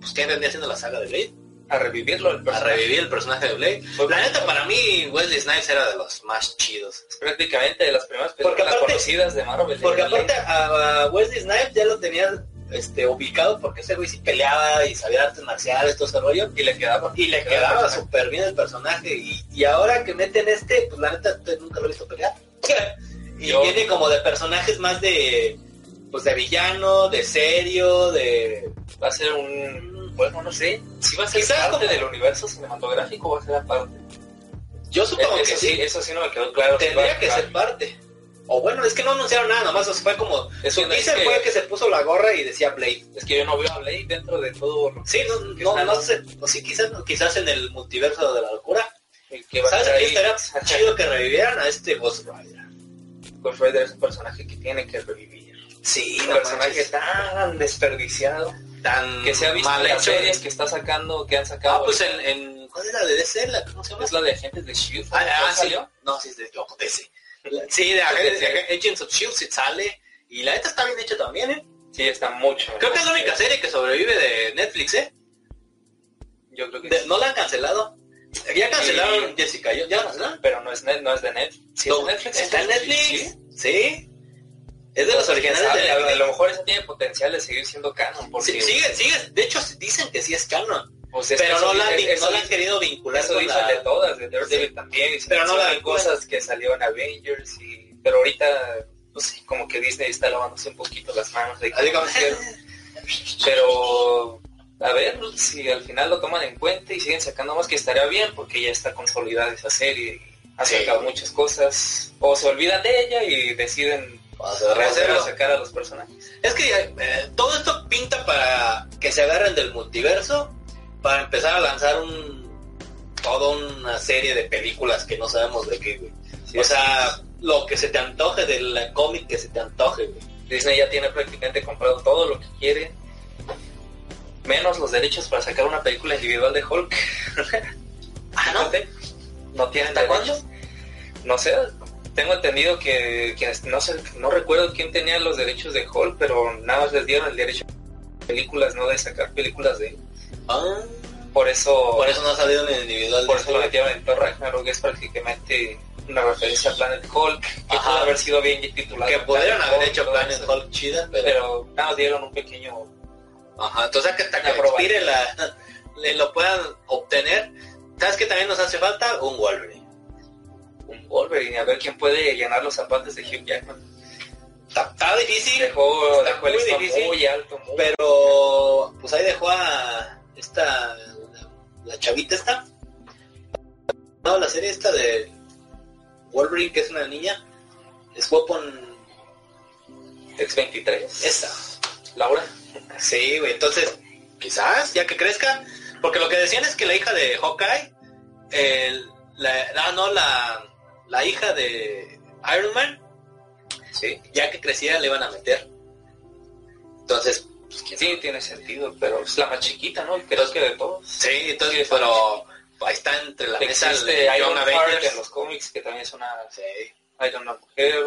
pues que vendría siendo la saga de Blade. A revivirlo el A personaje. revivir el personaje de Blade. La neta, para mí, Wesley Snipes era de los más chidos. Es prácticamente de las primeras Porque películas aparte- conocidas de Marvel. Porque aparte a, a Wesley Snipes ya lo tenía este, ubicado porque ese güey sí peleaba y sabía artes marciales, todo ese rollo. Y le quedaba. Y le quedaba súper bien el personaje. Y, y ahora que meten este, pues la neta nunca lo he visto pelear. y Yo- viene como de personajes más de pues de villano, de serio, de Va a ser un... Bueno, no sé. Si va a ser parte como- del universo cinematográfico va a ser aparte. yo supongo eso, que sí, sí, eso sí no me quedó claro. tendría que ser parte. O bueno, es que no anunciaron nada, nomás fue como Es su que no es teaser que- fue que se puso la gorra y decía Blade. Es que yo no veo a Blade dentro de todo Sí, no, no, está- no sé, sí, quizás, quizás en el multiverso de la locura. que va ¿Sabes qué estaría chido que revivieran a este Ghost Rider? Ghost Rider es un personaje que tiene que revivir. Sí, Un no personaje manches, tan desperdiciado tan que se ha visto mal en las series que está sacando, que han sacado. Ah, pues en, en ¿cuál es la de DC? La, ¿Cómo se llama? es la de agentes de Shield. Ah, ah, ¿No salió? No, sí es de yo, DC. Sí, de, Agents of Shield sí sale. Y la neta está bien hecha también, ¿eh? Sí, está mucho. Creo que es la única serie que sobrevive de Netflix, ¿eh? Yo creo que De- sí. no la han cancelado. Ya cancelaron Jessica, ¿ya la cancelaron? Pero no es, net, no es de Netflix. Sí, No, Netflix. ¿Está en Netflix? Sí. Sí. Es de los originales de a, a Netflix. lo mejor eso tiene potencial de seguir siendo canon. Porque sigue, sigue. De hecho, dicen que sí es canon. Pues, es que Pero no la han, dice- vin- eso no la han dice- querido vincular Eso con la... de todas, de Daredevil Sí. también. Pero no la cosas que salió en Avengers. Y, pero ahorita, no sé, como que Disney está lavándose un poquito las manos. De Así como- Pero a ver si al final lo toman en cuenta y siguen sacando más que estaría bien porque ya está consolidada esa serie. Ha Sí. sacado muchas cosas. O se olvidan de ella y deciden Hacer- rehacerlo, sacar a los personajes. Es que eh, todo esto pinta para que se agarren del multiverso, para empezar a lanzar un toda una serie de películas que no sabemos de qué, güey. Sí, o sea, lo que se te antoje del cómic que se te antoje, güey. Disney ya tiene prácticamente comprado todo lo que quiere. Menos los derechos para sacar una película individual de Hulk. Ah, ¿no? No tienen ¿Hasta derechos. No sé, tengo entendido que quienes no sé, no recuerdo quién tenía los derechos de Hulk, pero nada más les dieron el derecho a películas, no de sacar películas de él. Ah, Por eso, por eso no ha salido en el individual. por eso lo metieron en Thor Ragnarok, es prácticamente una referencia a Planet Hulk, que Ajá. pudo haber sido bien titulado. que pudieron Planet haber Hulk, hecho Planet eso. Hulk chida, pero... pero nada más dieron un pequeño Ajá, entonces que hasta que expire la... lo puedan obtener. ¿Sabes qué también nos hace falta? Un Wolverine. un Wolverine, a ver quién puede llenar los zapatos de Hugh Jackman. Está, está difícil, Dejó, está dejó el muy difícil. muy alto, muy pero pues ahí dejó a esta... la, la chavita esta. No, la serie esta de Wolverine, que es una niña. Es Weapon... X23. Esa. Laura. Sí, güey, entonces, quizás, ya que crezca, porque lo que decían es que la hija de Hawkeye, el, la, ah, no, la, la hija de Iron Man, Sí. ya que creciera le iban a meter. Entonces, pues, Sí, tiene sentido, pero es la más chiquita, ¿no? Creo que de todos. Sí, entonces, Sí, pero ahí está entre la mesa de Iron Heart en los cómics, que también es una Sí. Iron Man mujer.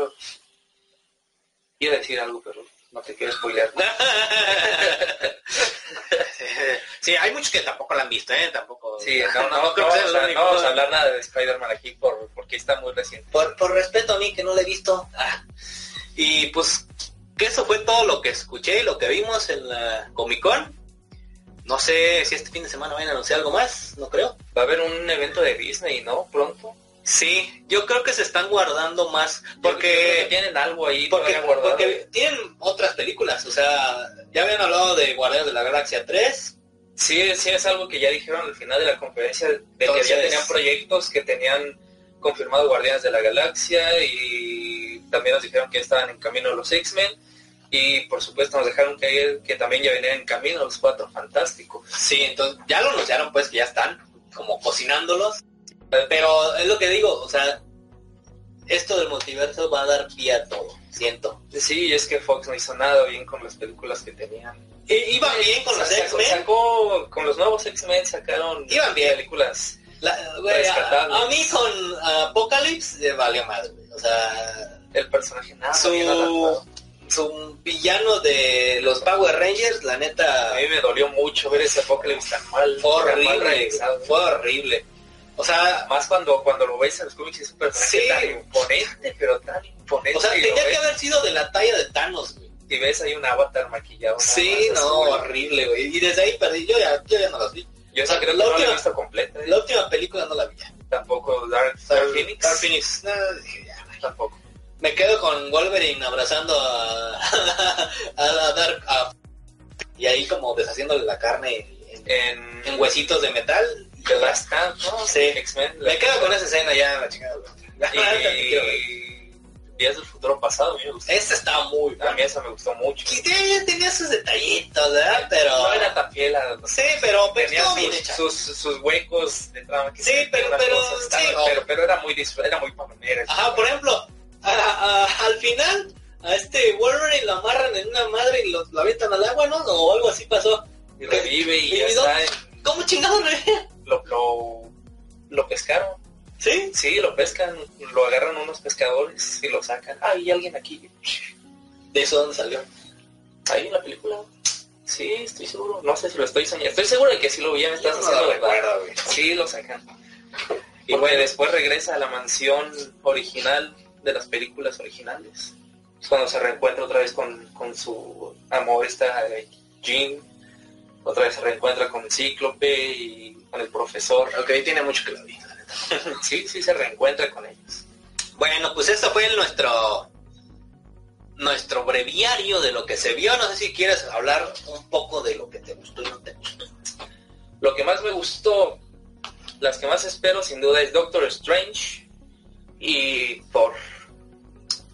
A decir algo, pero no te quiero spoilear. sí, hay muchos que tampoco la han visto, ¿eh? Tampoco. Sí, no, no, no, creo no que sea vamos a, único. no vamos a hablar nada de Spider-Man aquí por, porque está muy reciente. Por, por respeto a mí que no la he visto. Ah. Y pues que eso fue todo lo que escuché y lo que vimos en la Comic Con. No sé si este fin de semana van a anunciar algo más, no creo. Va a haber un evento de Disney, ¿no? Pronto. Sí, yo creo que se están guardando más porque tienen algo ahí porque, tienen otras películas, o sea, ya habían hablado de Guardianes de la Galaxia 3. Sí, sí es algo que ya dijeron al final de la conferencia, de Entonces- que ya tenían proyectos que tenían confirmado Guardianes de la Galaxia y también nos dijeron que estaban en camino los X-Men y por supuesto nos dejaron caer que también ya venían en camino los Cuatro Fantásticos. Sí, entonces ya lo anunciaron pues que ya están como cocinándolos. Pero es lo que digo, o sea, esto del multiverso va a dar pie a todo, siento. Sí, es que Fox no hizo nada bien con las películas que tenían. I- Iban bien con los X-Men. Sacó, con los nuevos X-Men sacaron Iban bien. películas. La- a, a mí con Apocalypse le valió madre, güey. O sea, El personaje nada bien su, adaptado. su villano de los Power Rangers, la neta, A mí me dolió mucho ver ese Apocalypse tan mal, fue tan mal horrible. realizado. Fue horrible. O sea, Más cuando, cuando lo ves en los cómics es un personaje Sí. tan imponente, pero tan imponente. o sea, tenía que haber sido de la talla de Thanos, güey. y ves ahí un avatar maquillado. Sí, no, azul. horrible, güey. Y desde ahí perdí, yo ya, yo ya no las vi. Yo O sea, creo que la no la he última- visto completa. ¿eh? La última película no la vi. ya. Tampoco Dark, Dark Phoenix. Dark Phoenix. No, ya. Tampoco. Me quedo con Wolverine abrazando a, a, a Dark a- y ahí como deshaciéndole la carne en, En, en huesitos de metal. The Last Stand, ¿no? Sí. X-Men. Me quedo con esa escena ya, la chingada. La. Y Días del Futuro Pasado, a me gustó. Esta estaba muy A buena. mí esa me gustó mucho. Tenía, tenía sus detallitos, ¿verdad? Pero... No era tan fiel a... Sí, pero, pero tenía sus, sus, sus huecos de trama que Sí, pero- pero- cosas sí, pero pero era muy era muy palomera Ajá, por ejemplo, a- a- al final, a este Wolverine lo amarran en una madre y lo, lo avientan al agua, ¿no? O algo así pasó. y revive y, ¿Y ya dónde? está en- ¿Cómo chingados le lo, lo, lo pescaron ¿Sí? sí lo pescan lo agarran unos pescadores y lo sacan ah hay alguien aquí ¿De eso dónde salió? ahí en la película sí estoy seguro no sé si lo estoy soñando estoy seguro de que sí lo vi me estás no haciendo güey. sí lo sacan y bueno después regresa a la mansión original de las películas originales Es cuando se reencuentra otra vez con, con su amor esta eh, Jean otra vez se reencuentra con Cíclope y con el profesor Ok, tiene mucho que la neta. sí sí se reencuentra con ellos Bueno, pues esto fue nuestro nuestro breviario de lo que se vio. No sé si quieres hablar un poco de lo que te gustó y no te gustó. Lo que más me gustó, las que más espero sin duda es Doctor Strange y Thor.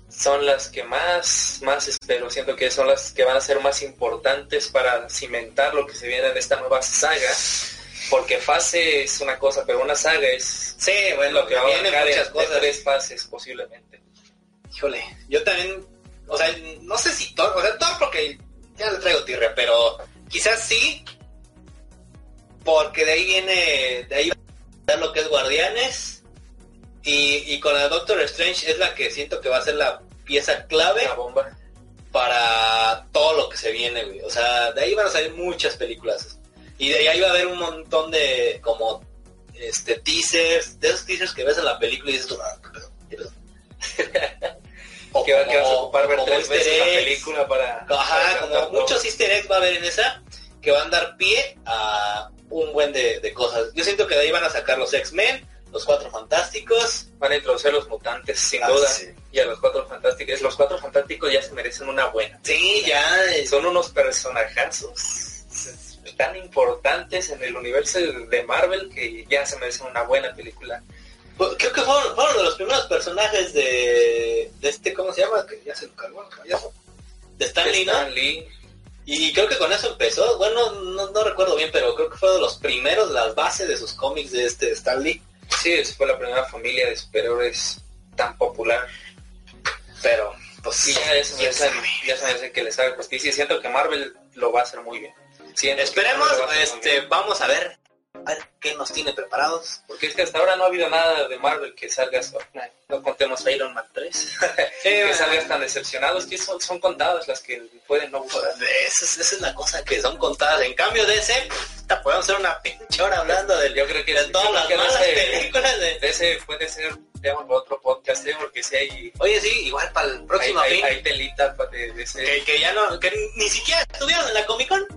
Son las que más, más espero. Siento que son las que van a ser más importantes para cimentar lo que se viene en esta nueva saga. Porque fase es una cosa, pero una saga es Sí, bueno, lo que va a abarcar muchas en- cosas. tres fases posiblemente. Híjole, yo también, o sea, no sé si Thor, o sea, Thor porque ya le traigo tirre, pero quizás sí, porque de ahí viene, de ahí va a lo que es Guardianes, y, y con la Doctor Strange es la que siento que va a ser la pieza clave Una bomba. para todo lo que se viene, güey. O sea, de ahí van a salir muchas películas. Y de ahí va a haber un montón de como este teasers, de esos teasers que ves en la película y dices tú, ah, ¿qué pedo? ¿Qué pedo? O Que, vas a como- ocupar ver como tres veces la película para... Ajá, para como muchos easter eggs va a haber en esa que van a dar pie a un buen de, de cosas. Yo siento que de ahí van a sacar los X-Men, los Cuatro Fantásticos. Van a introducir los mutantes, sin Ah, duda. sí. Y a los cuatro fantásticos. Los cuatro fantásticos ya se merecen una buena. Sí, ya. es- Son unos personajazos tan importantes en el universo de Marvel que ya se merecen una buena película. Creo que fueron, fueron de los primeros personajes de, de este, ¿cómo se llama? Que ya se lo cargó el. De Stan Lee, ¿no? Stan Lee, Y creo que con eso empezó. Bueno, no, no recuerdo bien, pero creo que fue de los primeros, las bases de sus cómics de este Stan Lee. Sí, fue la primera familia de superhéroes tan popular. Pero, pues Y ya sabe. ya merece que les haga justicia. Y siento que Marvel lo va a hacer muy bien. Siento Esperemos, a este, bien. vamos a ver, a ver qué nos tiene preparados. Porque es que hasta ahora no ha habido nada de Marvel que salga. No contemos a Iron Man 3. que salgas tan decepcionados que son, son contadas las que pueden no gustar. Esa es, esa es la cosa que son contadas. En cambio de ese, puta, podemos hacer una pinche hora hablando del, Yo creo que de yo todas creo las que de ese- películas de... de ese puede ser digamos, otro podcast, ¿eh? porque si hay, Oye, sí, igual para el próximo hay, fin, hay telita de, de ese... que, que ya no, que ni siquiera estuvieron en la Comic Con.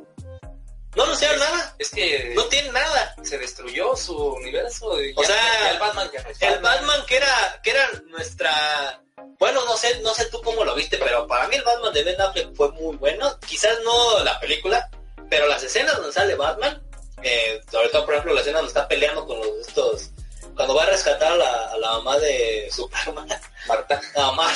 No anunciaron nada. Es que No tienen nada. se destruyó su universo. y O ya- sea, ya el Batman ya no es El Batman que era, que era nuestra... Bueno, no sé, no sé tú cómo lo viste, pero para mí el Batman de Ben Affleck fue muy bueno. Quizás no la película, pero las escenas donde sale Batman, eh, sobre todo por ejemplo la escena donde está peleando con los estos... Cuando va a rescatar a la, a la mamá de Superman, Marta. mamá.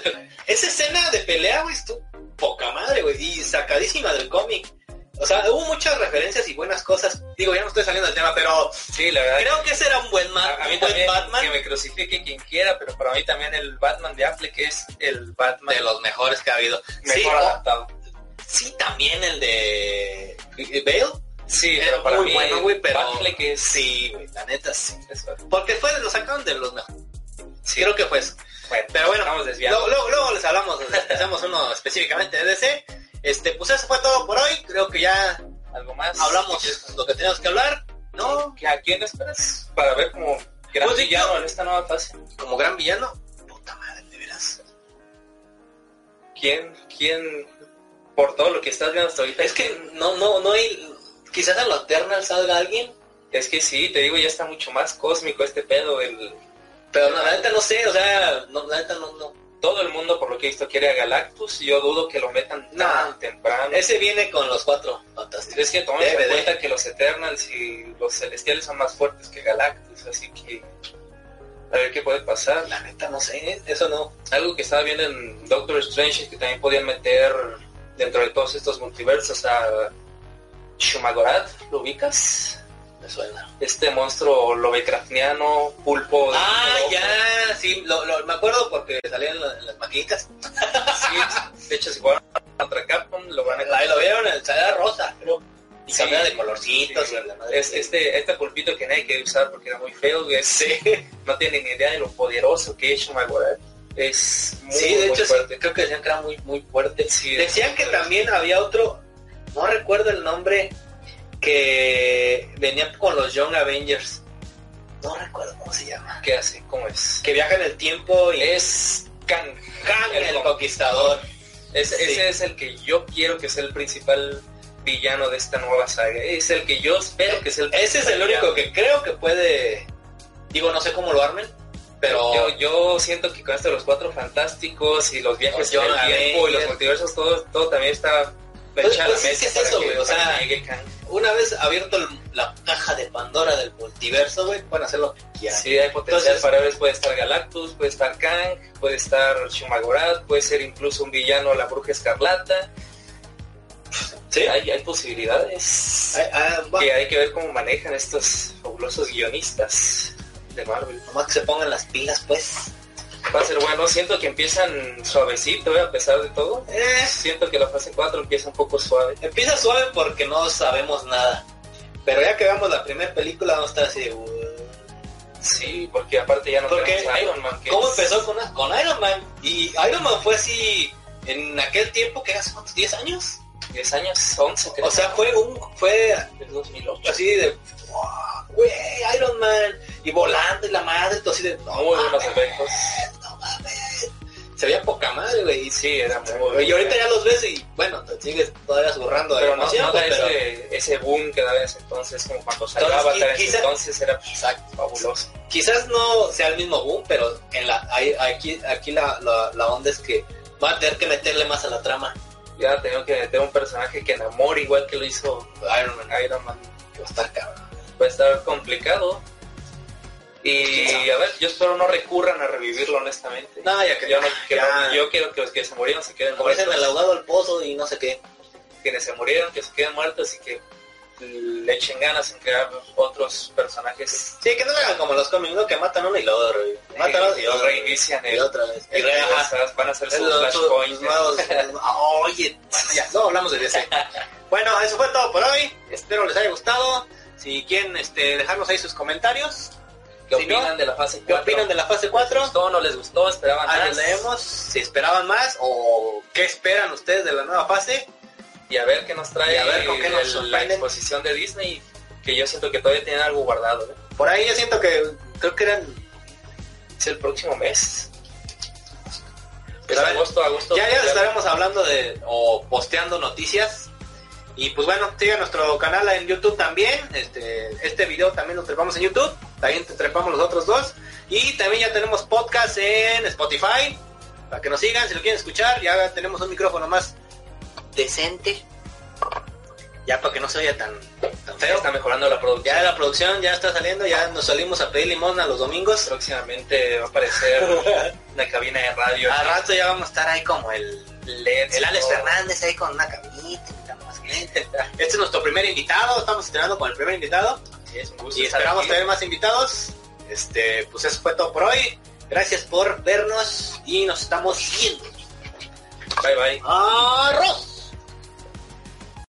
Esa escena de pelea, güey, estuvo poca madre, güey, y sacadísima del cómic. O sea, hubo muchas referencias y buenas cosas. Digo, ya no estoy saliendo del tema, pero Sí, la verdad. creo que ese era un buen, ma- a, a mí un buen también, Batman. que me crucifique quien quiera, pero para mí también el Batman de Affleck es el Batman de los mejores que ha habido. mejor sí, adaptado. Sí, también el de Bale. Sí, Era pero para muy mí bueno, güey, pero es... sí, güey, la neta sí. Porque fue, lo sacaron de los mejores. sí. Creo que fue eso. Bueno, Pero bueno, luego, luego, luego les hablamos, les hacemos uno específicamente de DC. Este, pues eso fue todo por hoy. Creo que ya Algo más. hablamos lo que teníamos que hablar. ¿No? ¿A quién esperas? Para ver como gran Pues, villano yo- en esta nueva fase. Como gran villano. Puta madre, de veras. ¿Quién, quién, por todo lo que estás viendo hasta ahorita? Es que no, no, no hay. Quizás en lo Eternal salga alguien. Es que sí, te digo, ya está mucho más cósmico este pedo. El, Pero no, la neta no sé, o sea, no, la neta no, no. todo el mundo, por lo que he visto, quiere a Galactus. y Yo dudo que lo metan No. tan temprano. Ese viene con los cuatro fantásticos. Es que tomemos en cuenta que los Eternals y los Celestiales son más fuertes que Galactus, así que a ver qué puede pasar. La neta no sé, eso no. Algo que estaba viendo en Doctor Strange es que también podían meter dentro de todos estos multiversos a Shumagorath, ¿lo ubicas? Me suena. Este monstruo lovecraftiano, pulpo. de- Ah, ya, sí, lo, lo- me acuerdo porque salía en, la- en las maquinitas. Sí, de hecho, si jugaron contra Capcom, lo van a Ahí lo vieron, en salía rosa, creo. Y Sí. cambiaba de colorcitos. Sí. y la madre. Es, este, este pulpito que nadie quiere usar porque era muy feo, es- no tienen ni idea de lo poderoso que es Shumagorath. Es muy, Sí, de muy hecho, fuerte. creo que decían que era muy, muy fuerte. Sí, Decían que también había otro, no recuerdo el nombre, que venía con los Young Avengers. No recuerdo cómo se llama. ¿Qué hace? ¿Cómo es? Que viaja en el tiempo y Es Kang. Kang, el, con- conquistador. Ese, Sí. ese es el que yo quiero que sea el principal villano de esta nueva saga. Es el que yo espero que sea el Ese es el único villano. que creo que puede, digo, no sé cómo lo armen, Pero Yo, yo siento que con esto de los cuatro fantásticos y los viajes en el tiempo y los multiversos, todo, todo también está Pues- pues es que es eso, güey, o sea, una vez abierto el- la caja de Pandora del multiverso, güey, pueden hacer lo que quieran. Sí, hay potencial Entonces- para ver, puede estar Galactus, puede estar Kang, puede estar Shumagorath, puede ser incluso un villano la Bruja Escarlata. Sí. Hay, hay posibilidades. Ah, ah, que hay que ver cómo manejan estos fabulosos guionistas de Marvel. Nomás que se pongan las pilas, pues. Va a ser bueno, siento que empiezan suavecito, ¿eh? a pesar de todo. Eh, Siento que la fase 4 empieza un poco suave. empieza suave porque no sabemos nada. Pero ya que veamos la primera película, vamos a estar así de... "Uh". Sí, porque aparte ya no Porque, Iron Man. que ¿Cómo es- empezó con, con Iron Man? Y Iron Man fue así en aquel tiempo que hace cuántos, 10 años. 10 años, 11 creo. O sea, fue un fue del 2008. así de "Wow, güey, Iron Man y volando y la madre, todo así de no, mames, efectos. no mames. Se veía poca madre, güey. y Sí, era muy Y ahorita ya los ves y bueno, te sigues todavía zurrando de Pero no, no da pues, pero- ese, ese boom que daba en ese entonces, como cuando salió Entonces, Avatar en entonces era Exacto. fabuloso. Quizás no sea el mismo boom, pero en la hay- aquí aquí la, la, la onda es que va a tener que meterle más a la trama. Ya tengo que meter un personaje que enamore igual que lo hizo Iron Man. Iron Man. Que va a estar cabrón. Va a estar complicado. Y a ver, yo espero no recurran a revivirlo honestamente. No, ya que Yo, no quiero, ya. yo quiero que los que se murieron se queden como dicen muertos. el ahogado al pozo y no sé qué. Quienes se murieron, que se queden muertos y que le echen ganas en crear otros personajes. Sí, que no lo hagan como los cómics, ¿no? Que matan uno y luego reviven. Matan otro y luego reinician Y el, otra vez. Y van a hacer Es su lo- flashpoint. los nuevos- Oye, bueno, ya, no hablamos de DC. bueno, eso fue todo por hoy. Espero les haya gustado. Si quieren este, dejarnos ahí sus comentarios. ¿Qué Si no, opinan de la fase 4? ¿Qué opinan de la fase 4? ¿Les gustó no les gustó? ¿Esperaban más? leemos. Si esperaban más o qué esperan ustedes de la nueva fase. Y a ver qué nos trae Y a ver con qué nos el- la exposición de Disney, que yo siento que todavía tienen algo guardado. ¿eh? Por ahí yo siento que creo que eran Es el próximo mes. Es A ver, agosto, agosto. Ya, ya estaremos hablando de o posteando noticias. Y pues bueno, sigan nuestro canal en YouTube también. Este, este video también lo trepamos en YouTube. También te trepamos los otros dos. Y también ya tenemos podcast en Spotify. Para que nos sigan, si lo quieren escuchar. Ya tenemos un micrófono más decente. Ya para que no se oiga tan, tan feo. está mejorando la producción. Ya la producción ya está saliendo. Ya nos salimos a pedir limón a los domingos. Próximamente va a aparecer una cabina de radio. A rato ya vamos a estar ahí como el LED. El Alex. Fernández ahí con una caminita, invitando más gente. Este es nuestro primer invitado, estamos estrenando con el primer invitado Sí, es un gusto y esperamos aquí. tener más invitados. Este, pues eso fue todo por hoy. Gracias por vernos y nos estamos viendo. Bye bye. Arroz.